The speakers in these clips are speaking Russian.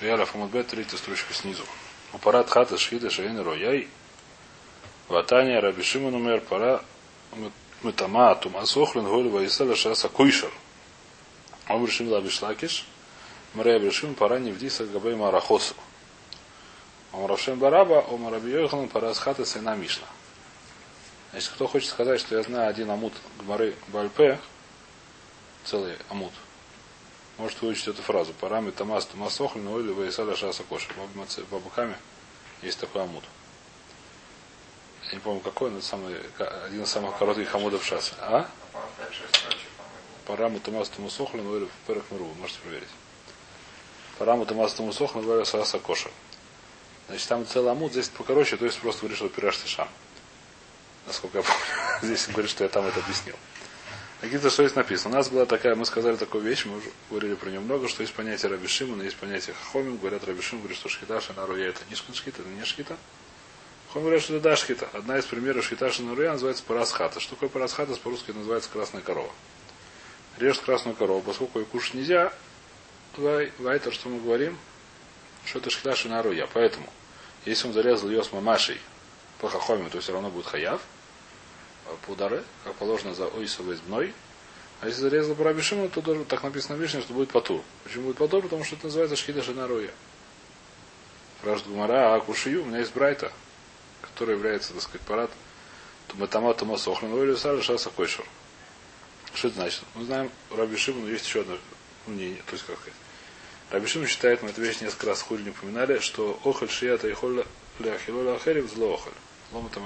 Яля Фамудбет, третья строчка снизу. У парад хата шхида шейн рояй. Ватания Раби Шимон умер пара мытама тума сохлен голь ваисала шаса куйшер. Он решил Лабишлакиш. Мария Брешим пара не вдиса габей марахосу. Омрашем Бараба, Омараби Йохан, Парасхата, Сына Мишна. Значит, кто хочет сказать, что я знаю один амут Гмары Бальпе, целый амут, может выучить эту фразу. Парами Тамас Тумас Охлин, Ойли, Ваисаля Шаса Коша. В Бабакаме есть такой амут. Я не помню какой, но это самый, один из самых коротких амудов Шаса. А? Параму Тумас Тумас Охлин, Ойли, Перах Миру. Можете проверить. Параму Тумас Тумас Охлин, Ойли, Шаса Коша. Значит, там целый амуд, здесь покороче, то есть просто говорит, что пираж шам. Насколько я помню. Здесь говорит, что я там это объяснил. Что здесь написано. У нас была такая, мы сказали такую вещь, мы уже говорили про нее много, что есть понятие Рабишима, но есть понятие Хахомим. Говорят, Рабишим говорит, что шхита шанаруя это не шхита, это не шхита. Хом говорят, что это да шхита. Одна из примеров шхита шанаруя называется парасхата. Что такое парасхата? По-русски называется красная корова. Режет красную корову, поскольку ее кушать нельзя, вай, вай, то, что мы говорим, что это шхита шанаруя. Поэтому если он зарезал ее с мамашей по хахоме, то все равно будет хаяв по удары, как положено за ойсовой мной. А если зарезал по рабишиму, то тоже, так написано в Мишне, что будет патур. Почему будет патур? Потому что это называется шхида шинаруя. Спрашивает Гумара, а кушию, у меня есть брайта, который является, так сказать, парад Туматама Тума Сохран, или Сара Шаса Койшер. Что это значит? Мы знаем, Раби Шимон, есть еще одно мнение, то есть как сказать. Рабишим считает, мы эту вещь несколько раз хули не упоминали, что охоль шията и холля ляхилоля ахерев зло охоль. Лома там.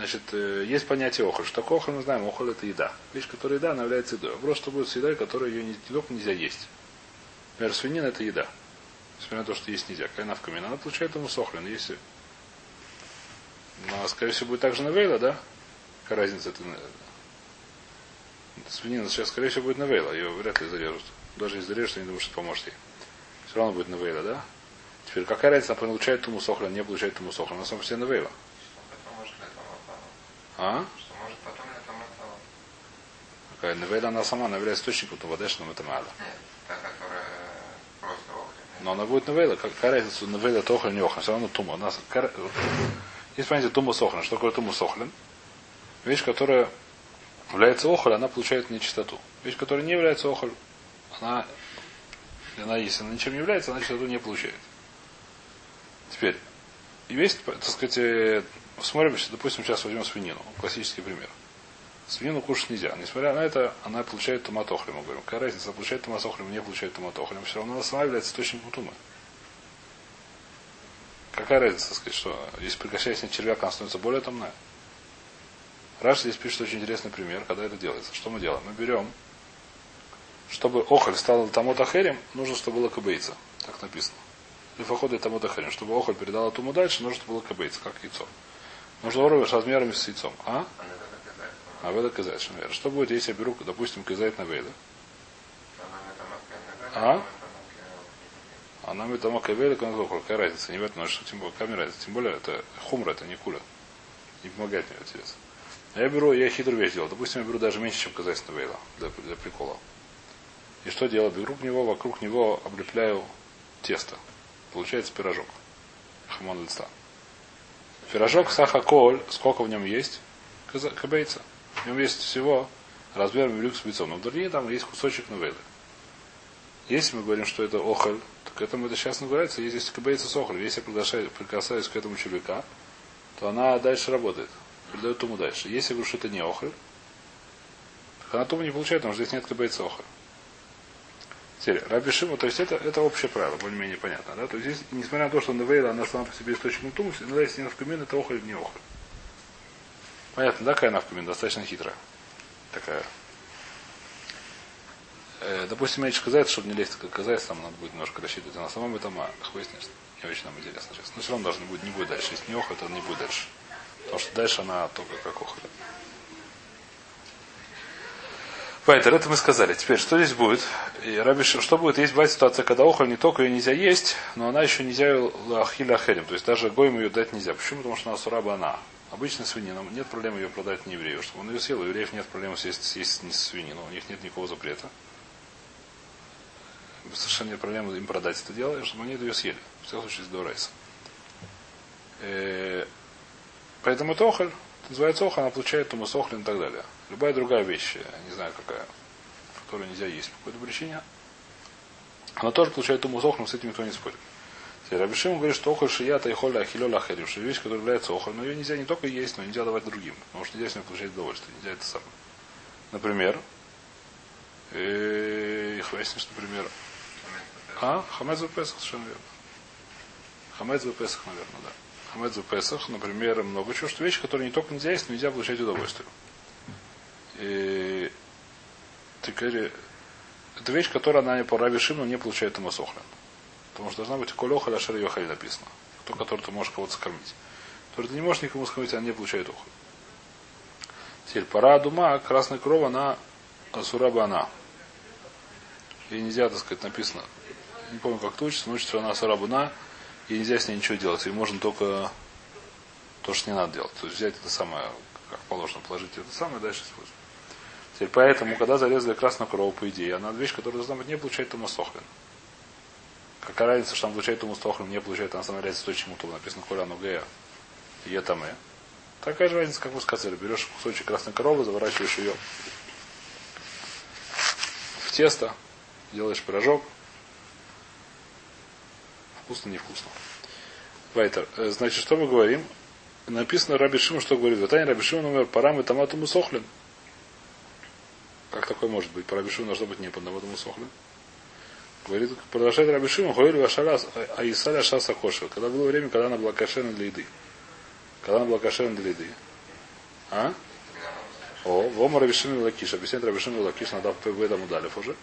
Значит, есть понятие охоль. Что такое охоль, мы знаем, охоль это еда. Вещь, которая еда, она является едой. Вопрос, что будет с едой, которую ее не, нельзя есть. Например, свинина это еда. Несмотря на то, что есть нельзя. Какая в камин, она получает ему сохлин. Если но, скорее всего, будет также навейла, да? Какая разница? Это свинина сейчас, скорее всего, будет навейла. Ее вряд ли зарежут. Даже если зарежут, я не думаю, что поможет ей. Все равно будет навейла, да? Теперь какая разница, она получает туму сохран, не получает туму сохран. На самом деле навейла. А? Что может потом это навейла, она сама, она является источником тувадешным это мало. Нет, та, которая просто охрен. Но она будет навейла. Какая разница, навейла это охран, не охран. Все равно тума. У нас есть понятие тума сохран. Что такое тума сохран? Вещь, которая является охоль, она получает нечистоту. Вещь, которая не является охоль, она, она если она ничем не является, она чистоту не получает. Теперь, есть, так сказать, э, смотрим, допустим, сейчас возьмем свинину, классический пример. Свинину кушать нельзя. Несмотря на это, она получает томатохлем. Мы говорим, какая разница, получает томатохлем, не получает томатохлем. Все равно она сама является источником тумы. Какая разница, так сказать, что если прекращается червяк, она становится более томная? Раш здесь пишет очень интересный пример, когда это делается. Что мы делаем? Мы берем, чтобы охоль стал тамот ахерем, нужно, чтобы было кабейца. Так написано. Лифохода и тамот ахерем. Чтобы охоль передала туму дальше, нужно, было кабейца, как яйцо. Нужно уровень с размерами с яйцом. А? А веда казать, что Что будет, если я беру, допустим, казать на веда? А? Она мы там кавели, какая разница, не в этом, что тем более, какая разница, тем более это хумра, это не куля. Не помогает мне интересно. А я беру, я хитрую вещь делаю. Допустим, я беру даже меньше, чем казательство вейла для, для прикола. И что делаю? Беру него, вокруг него облепляю тесто. Получается пирожок. Хамон лица. Пирожок сахаколь, сколько в нем есть? Кабейца. В нем есть всего размером люк с яйцом. Но в длине там есть кусочек навейлы. Если мы говорим, что это охоль, то к этому это сейчас если есть кабейца с охоль. Если я прикасаюсь к этому червяка, то она дальше работает передает туму дальше. Если я говорю, что это не охры, так она туму не получает, потому что здесь нет кабейца охры. Теперь, Раби Шиму, то есть это, это общее правило, более-менее понятно. Да? То есть здесь, несмотря на то, что Навейла, она сама по себе источник туму, иногда если не навкамин, это охры или не охры. Понятно, да, какая навкамин? Достаточно хитрая. Такая. Э, допустим, меньше сказать, чтобы не лезть как казать, там надо будет немножко рассчитывать. А на самом этом а, выяснишь, не очень нам интересно сейчас. Но все равно должно будет, не будет дальше. Если не охры, то не будет дальше. Потому что дальше она только как охоль. Поэтому это мы сказали. Теперь, что здесь будет? И Раби, что будет? Есть бывает ситуация, когда охоль не только ее нельзя есть, но она еще нельзя ахиля ахерим. То есть даже гоем ее дать нельзя. Почему? Потому что она сураба она. Обычно свинина. Нет проблемы ее продать не еврею. Чтобы он ее съел, у евреев нет проблем съесть, съесть не свинину. У них нет никакого запрета. совершенно нет проблемы им продать это дело, чтобы они ее съели. В всяком случае, до райса. Э, поэтому это охоль, называется охоль, она получает тумус охлин и так далее. Любая другая вещь, я не знаю какая, которую нельзя есть по какой-то причине, она тоже получает тумус охлин, с этим никто не спорит. Рабишим говорит, что охоль шията и холя ахилёля ахерим, что вещь, которая является охоль, но ее нельзя не только есть, но нельзя давать другим, потому что нельзя с ней получать удовольствие, нельзя это самое. Например, э, их выяснишь, например, а, хамец в Песах, совершенно верно. Хамец в Песах, наверное, да. В Песах, например, много чего, что вещи, которые не только нельзя есть, но нельзя получать удовольствие. И, теперь, это вещь, которая она по Равишиму не получает Томасохлен. Потому что должна быть колеха ляшер йохай написано. То, который ты можешь кого-то скормить. Который ты не можешь никому скормить, она не получает уху. Теперь пора дума, красная кровь, она асураба она. И нельзя, так сказать, написано. Не помню, как это учится, но учится она асурабуна, и нельзя с ней ничего делать. И можно только то, что не надо делать. То есть взять это самое, как положено, положить это самое, дальше использовать. Теперь поэтому, когда зарезали красную корову, по идее, она вещь, которая должна быть не получать томасохлин. Какая разница, что он получает ему стохлин, не получает, она сама то, чему то написано коля нугея. И там и. Такая же разница, как вы сказали. Берешь кусочек красной коровы, заворачиваешь ее в тесто, делаешь пирожок. Вкусно, невкусно. Вайтер. Э, значит, что мы говорим? Написано Раби Шимон, что говорит. Ватани Раби Шимон номер парам и томату мусохлин. Как такое может быть? По Раби Шимону должно быть не по томату мусохлин. Говорит, продолжает Раби Шимон, Хойль Вашара Аисаля Шаса Кошер. Когда было время, когда она была кошерна для еды. Когда она была кошерна для еды. А? О, Вома Раби Шимон Лакиш. Объясняет Раби Шимон Лакиш, надо в этом удалив уже.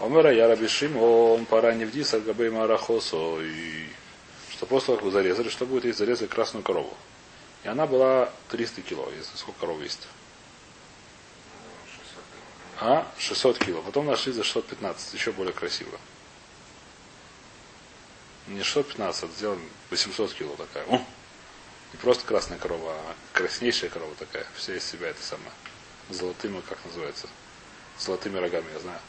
Омера я Раби Шимон, пора не вди Саргабей Марахосо. И что после того, как зарезали, что будет, если зарезали красную корову? И она была 300 кило, если сколько коров есть. А? 600 кило. Потом нашли за 615. Еще более красиво. Не 615, а сделаем 800 кило такая. О! Не просто красная корова, а краснейшая корова такая. Вся из себя это самое. Золотыми, как называется? Золотыми рогами, я знаю.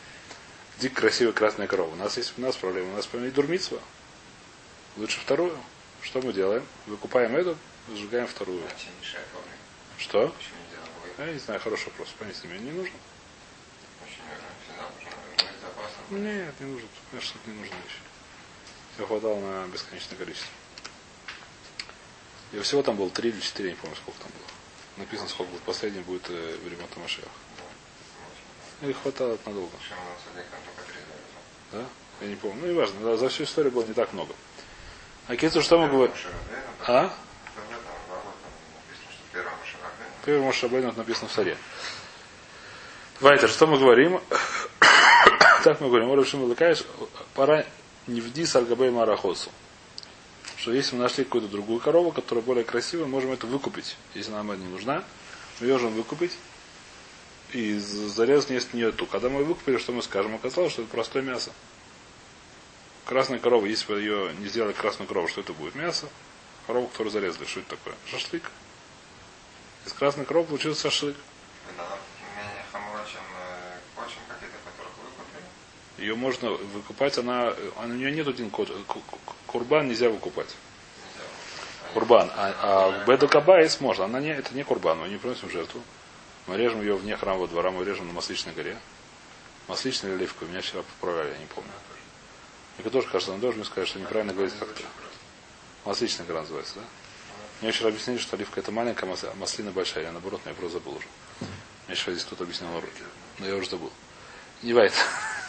Дик красивая красная корова. У нас есть у нас проблема. У нас помимо дурмитсва. Лучше вторую. Что мы делаем? Выкупаем эту, сжигаем вторую. Что? Я не знаю, хороший вопрос. Понять мне не нужно. Нет, не нужно. Конечно, не нужно еще. Все хватало на бесконечное количество. И всего там было три или четыре, не помню, сколько там было. Написано, сколько будет. Последний будет э, в ремонт Машех. И хватало надолго. Да? Я не помню. Ну, не важно. Да, за всю историю было не так много. А Кицу, что мы говорим? А? Первый Мошабейн написано в Саре. Вайтер, что мы говорим? так мы говорим, Орашим Лакаеш, пора не вди саргабей марахосу. Что если мы нашли какую-то другую корову, которая более красивая, можем это выкупить. Если нам она не нужна, мы ее можем выкупить и зарезать есть нее ту. Когда мы выкупили, что мы скажем? Оказалось, что это простое мясо. Красная корова, если бы ее не сделали красную корову, что это будет? Мясо. Корову, которую зарезали, что это такое? Шашлык. Из красной коровы получился шашлык. Ее можно выкупать, она, у нее нет один код. Курбан нельзя выкупать. Курбан. А, а Кабаис можно. Она не, это не курбан, мы не приносим жертву. Мы режем ее вне храмового двора, мы режем на Масличной горе. Масличная или оливковая. Меня вчера поправляли, я не помню. Мне тоже кажется, он должен сказать, что неправильно говорить как-то. Масличная гора называется, да? Мне вчера объяснили, что оливка это маленькая, маслина большая. Я наоборот, но я просто забыл уже. Мне вчера здесь кто-то объяснял Но я уже забыл. Не бывает.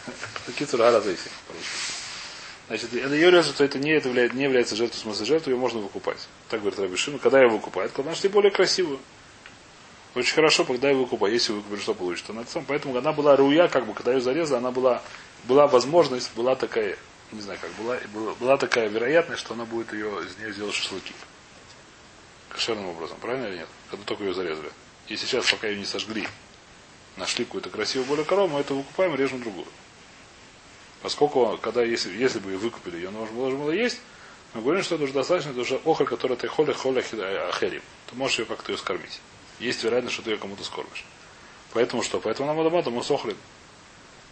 Кицур Аразейси. Значит, это ее что это не, это является, не является жертвой, в смысле жертву, ее можно выкупать. Так говорит Рабишин. Когда ее выкупают? Когда нашли более красивую. Очень хорошо, когда ее выкупают. Если выкупили, что получится? Она сам. Поэтому она была руя, как бы, когда ее зарезали, она была, была возможность, была такая, не знаю как, была, была, была такая вероятность, что она будет ее, из нее сделать шашлыки. Кошерным образом, правильно или нет? Когда только ее зарезали. И сейчас, пока ее не сожгли, нашли какую-то красивую более корову, мы это выкупаем и режем другую. Поскольку, когда, если, если бы ее выкупили, ее нужно было, было есть, мы говорим, что это уже достаточно, это уже охоль, который ты холя холя ахерим. Ты можешь ее как-то ее скормить. Есть вероятность, что ты ее кому-то скормишь. Поэтому что? Поэтому нам адамата мы сохлин.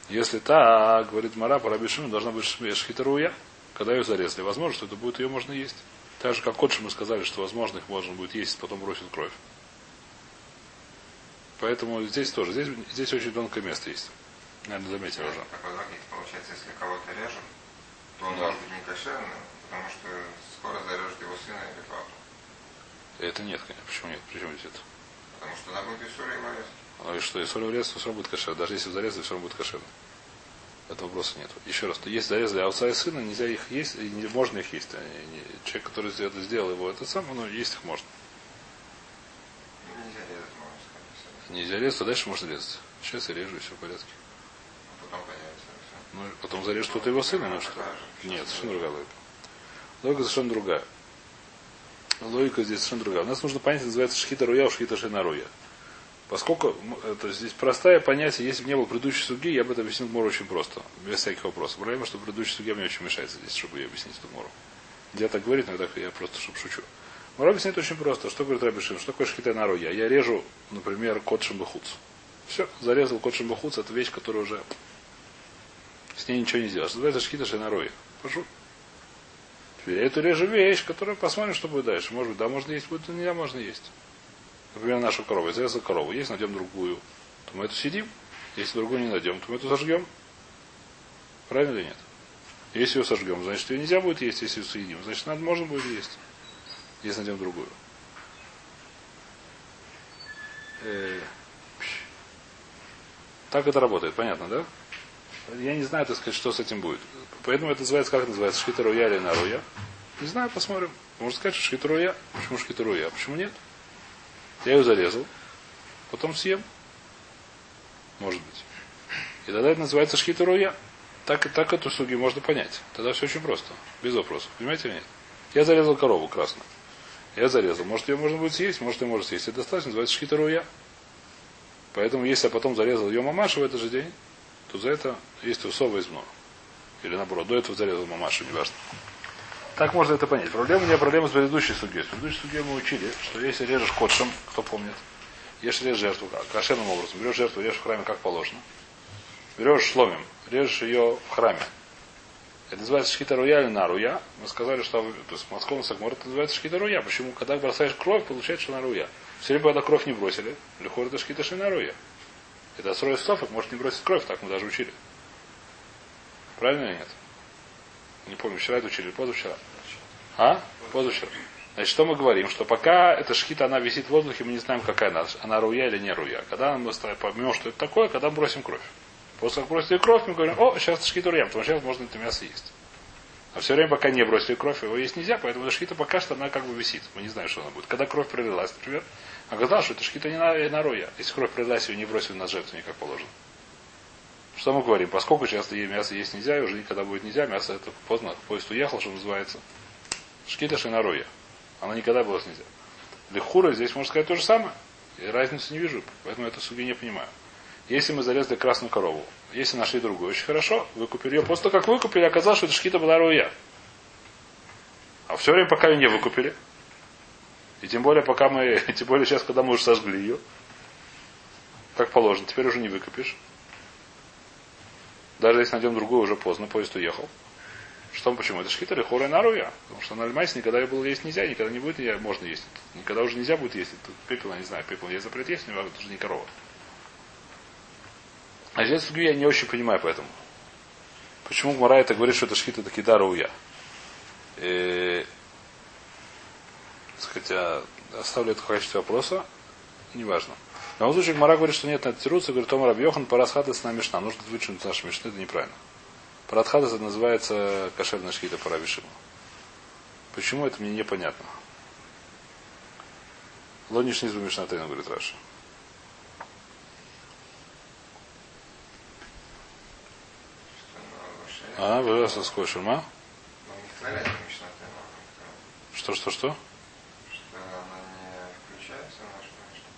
Если та, говорит Мара, по Рабишину должна быть шхитаруя, когда ее зарезали. Возможно, что это будет ее можно есть. Так же, как котши мы сказали, что возможно их можно будет есть, потом бросит кровь. Поэтому здесь тоже. Здесь, здесь очень тонкое место есть. Наверное, заметил уже. Получается, если кого-то режем, то он Да. может быть не кошерным, потому что скоро зарежет его сына или папу. Это нет, конечно. Почему нет? Почему здесь это? Потому что надо будет Исура его резать. Ну и что, если урез, то все равно будет кошер. Даже если зарезали, все равно будет кошер. Этого вопроса нет. Еще раз, то есть зарезали отца и сына, нельзя их есть, и не, можно их есть. Они не- человек, который это сделал его, это сам, но есть их можно. Ну, Нельзя резать, можно сказать. Нельзя резать, а дальше можно резать. Сейчас я режу, и все в порядке. а Потом появится. Ну, потом зарежешь кто-то его сына, ну что? Нет, совершенно другая логика. Логика совершенно другая. Логика здесь совершенно другая. У нас нужно понять, называется шхита руя, у шхита шина руя. Поскольку это здесь простое понятие, если бы не было предыдущей суги, я бы это объяснил Мору очень просто, без всяких вопросов. Проблема, что предыдущая суги мне очень мешается здесь, чтобы я объяснить эту Мору. Я так говорит, но я, просто чтобы шучу. Мора объясняет очень просто. Что говорит Рабишин? Что такое шхита на руя? Я режу, например, кот шамбахуц. Все, зарезал кот шамбахуц, это вещь, которая уже с ней ничего не сделаешь. Называется шхита шинаруя. Прошу. Теперь я эту режу вещь, которая посмотрим, что будет дальше. Может быть, да, можно есть, будет, нельзя, можно есть. Например, нашу корову. Я зарезал корову. Есть, найдем другую. То мы эту сидим. Если другую не найдем, то мы эту сожгем. Правильно или нет? Если ее сожгем, значит, ее нельзя будет есть, если ее съедим. Значит, надо, можно будет есть. Если найдем другую. Э. Так это работает, понятно, да? Я не знаю, так сказать, что с этим будет. Поэтому это называется, как это называется, шхитаруя или наруя. Не знаю, посмотрим. Можно сказать, что шхитаруя. Почему шхитаруя? А почему нет? Я ее зарезал. Потом съем. Может быть. И тогда это называется шхитаруя. Так, так эту суги можно понять. Тогда все очень просто. Без вопросов. Понимаете или нет? Я зарезал корову красную. Я зарезал. Может, ее можно будет съесть, может, ее можно съесть. Это достаточно, называется шхитаруя. Поэтому, если я потом зарезал ее мамашу в этот же день, то за это есть усова из много. Или наоборот, до этого зарезал мамашу, неважно. Так можно это понять. Проблема меня проблема с предыдущей судьей. С предыдущей судьей мы учили, что если режешь котшем, кто помнит, если режешь жертву? Кошерным образом. Берешь жертву, режешь в храме как положено. Берешь шломим, режешь ее в храме. Это называется шхита руя или наруя. Мы сказали, что то есть Москва Сагмор это называется шхита руя. Почему? Когда бросаешь кровь, получается что наруя. Все время, когда кровь не бросили, лихор это шхита шинаруя. Это срой софок может не бросить кровь, так мы даже учили. Правильно или нет? Не помню, вчера это учили или позавчера. А? Позавчера. Значит, что мы говорим? Что пока эта шхита, она висит в воздухе, мы не знаем, какая она. Она руя или не руя. Когда мы поймем, что это такое, когда мы бросим кровь. После как бросили кровь, мы говорим, о, сейчас шхита руя, потому что сейчас можно это мясо есть. А все время, пока не бросили кровь, его есть нельзя, поэтому шхита пока что она как бы висит. Мы не знаем, что она будет. Когда кровь пролилась, например, оказалось, что это шхита не на, руя. Если кровь пролилась, ее не бросили на жертву, как положено. Что мы говорим? Поскольку часто мясо есть нельзя, и уже никогда будет нельзя, мясо это поздно, поезд уехал, что называется. Шкита шинаруя. Она никогда была нельзя. Лехура здесь можно сказать то же самое. Я разницы не вижу, поэтому эту суги не понимаю. Если мы зарезали красную корову, если нашли другую, очень хорошо, выкупили ее. После того, как выкупили, оказалось, что это шкита была руя. А все время, пока ее не выкупили, и тем более, пока мы, тем более сейчас, когда мы уже сожгли ее, как положено, теперь уже не выкупишь. Даже если найдем другую, уже поздно, поезд уехал. Что почему? Это шхита или хора наруя. Потому что на альмайсе никогда было есть нельзя, никогда не будет, я, можно есть. Никогда уже нельзя будет есть. Тут пепел, я не знаю, пепел есть запрет есть, но это уже не корова. А здесь сугию я не очень понимаю поэтому. Почему Гмара это говорит, что это шхита таки даруя? Сказать, я оставлю это в качестве вопроса. Неважно. В любом случае, Гмара говорит, что нет, на это тируться, говорит, Тома Рабьехан, парасхата с нами мишна. Нужно вычеркнуть наши мишны, это неправильно. Парадхата это называется кошерная шхита по Рабишиму. Почему это мне непонятно? Лониш низбу Мишнатейна, говорит Раша. А, вы со скошем, а? Что, что, что? Что она не включается в нашу Мишну.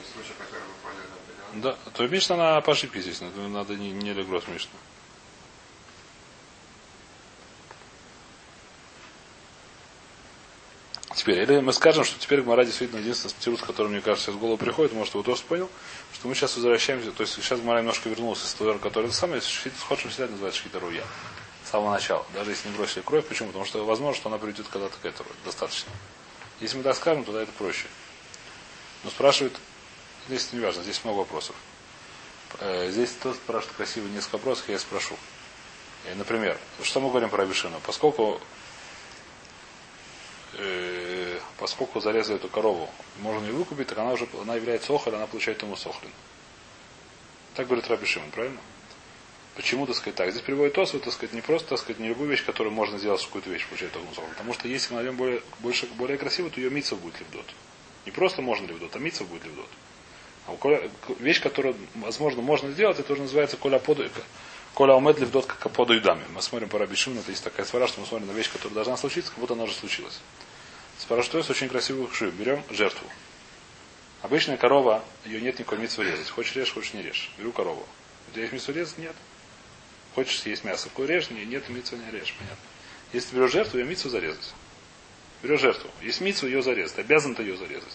Если случай, который выходит определенно. Да, то Мишна на по ошибке здесь, надо, надо не, не легло с Мишна. Теперь, или мы скажем, что теперь Гмара действительно единственный стирус, который, мне кажется, из головы приходит, может, его тоже понял, что мы сейчас возвращаемся, то есть сейчас Гмара немножко вернулся из того, который это самое, сход всегда называется Шхита Руя. С самого начала. Даже если не бросили кровь, почему? Потому что возможно, что она приведет когда-то к этому. Достаточно. Если мы так скажем, тогда это проще. Но спрашивают, здесь не важно, здесь много вопросов. Э, здесь тот спрашивает красиво несколько вопросов, я спрошу. И, например, что мы говорим про Абишину? Поскольку э, поскольку зарезали эту корову, можно ее выкупить, так она уже она является охоль, она получает ему сохлин. Так говорит Раби правильно? Почему, так сказать, так? Здесь приводит Тосу, так сказать, не просто, так сказать, не любую вещь, которую можно сделать, какую-то вещь получает ему сохлин. Потому что если мы найдем более, больше, более красивую, то ее митцев будет левдот. Не просто можно левдот, а митцев будет левдот. А вещь, которую, возможно, можно сделать, это уже называется коля подойка. Коля умед левдот как поду дами. Мы смотрим по Раби это есть такая свара, что мы смотрим на вещь, которая должна случиться, как будто она уже случилась. Спрашивает, очень красивую хшу. Берем жертву. Обычная корова, ее нет никакой митцвы резать. Хочешь режь, хочешь не режь. Беру корову. У тебя есть митцвы резать? Нет. Хочешь съесть мясо, какой режь? Нет, митцвы не режь. Понятно. Если ты берешь жертву, ее митцву зарезать. Берешь жертву. Есть митцву, ее зарезать. Обязан ты ее зарезать.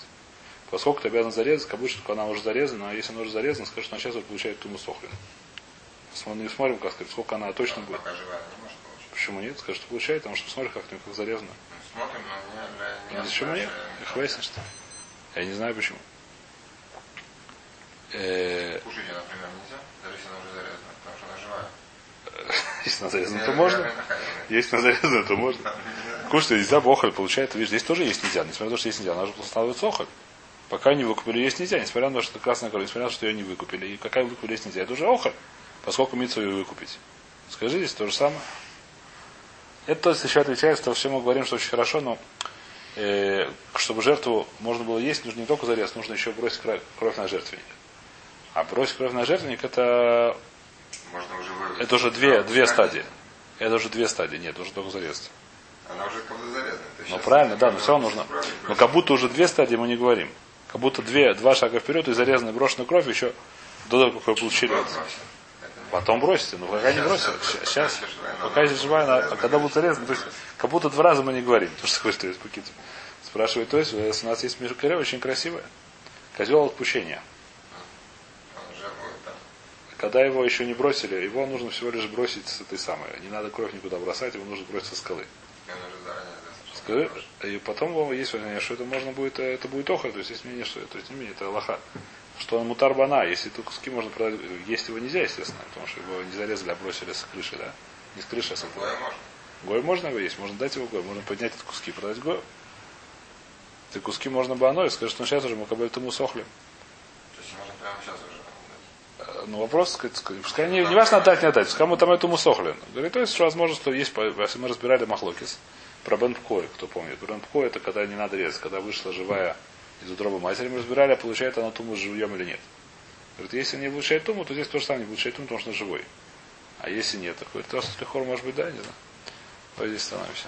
Поскольку ты обязан зарезать, как будто она уже зарезана, а если она уже зарезана, скажешь, что она сейчас вот получает туму сохлин. Мы смотрим, как сказать, сколько она точно будет. Почему нет? Скажешь, что получает, потому что смотрим, как, как зарезано. Смотрим, но не, не Почему нет? Их выяснить, что? Я не знаю почему. Э... Кушать ее, например, нельзя, даже если она уже зарезана, потому что она живая. Если она зарезана, то можно. Если она зарезана, то можно. Кушать нельзя, охоль получает. Видишь, здесь тоже есть нельзя. Несмотря на то, что есть нельзя, она же становится охоль. Пока не выкупили, есть нельзя, несмотря на то, что красная корова, несмотря на то, что ее не выкупили. И какая выкупили, есть нельзя. Это уже охоль, поскольку мицу ее выкупить. Скажи здесь то же самое. Это то есть еще отвечает, что все мы говорим, что очень хорошо, но э, чтобы жертву можно было есть, нужно не только зарез, нужно еще бросить кровь, кровь на жертвенник. А бросить кровь на жертвенник это можно уже это уже две, две стадии. Это уже две стадии, нет, уже только зарезать. Она уже как будто зарезана. Ну правильно, да, но все равно нужно. Но как будто уже две стадии мы не говорим. Как будто две, два шага вперед и зарезанная брошенная кровь еще до того, как вы получили. Потом бросите. Ну, пока не бросите. Сейчас, пока здесь живая, а когда будут зарезаны, то есть, как будто два раза мы не говорим. То, что хочет есть. Спрашивает, то есть, у нас есть Мишукаре очень красивая. Козел отпущения. Когда его еще не бросили, его нужно всего лишь бросить с этой самой. Не надо кровь никуда бросать, его нужно бросить со скалы. И потом есть мнение, что это можно будет, это будет охо, то есть есть мнение, что это, не менее, это лоха что он мутар бана, если тут куски можно продать, есть его нельзя, естественно, потому что его не зарезали, а бросили с крыши, да? Не с крыши, а с Гой можно. Гой можно его есть, можно дать его гой, можно поднять эти куски, продать гой. Эти куски можно бы оно, и скажет, что сейчас уже мы как бы этому сохли. То есть можно прямо сейчас уже э, ну, вопрос, сказать, пускай не, не важно отдать, не отдать, пускай мы там этому сохли. Говорит, то есть, возможно, что есть, если мы разбирали Махлокис, про Бенпкой, кто помнит. Бенпкой это когда не надо резать, когда вышла живая из утробы матери мы разбирали, а получает она туму живьем или нет. Говорит, если не получает туму, то здесь тоже самое не получает туму, потому что живой. А если нет, такой то, что может быть, да, не знаю. Вот здесь становимся.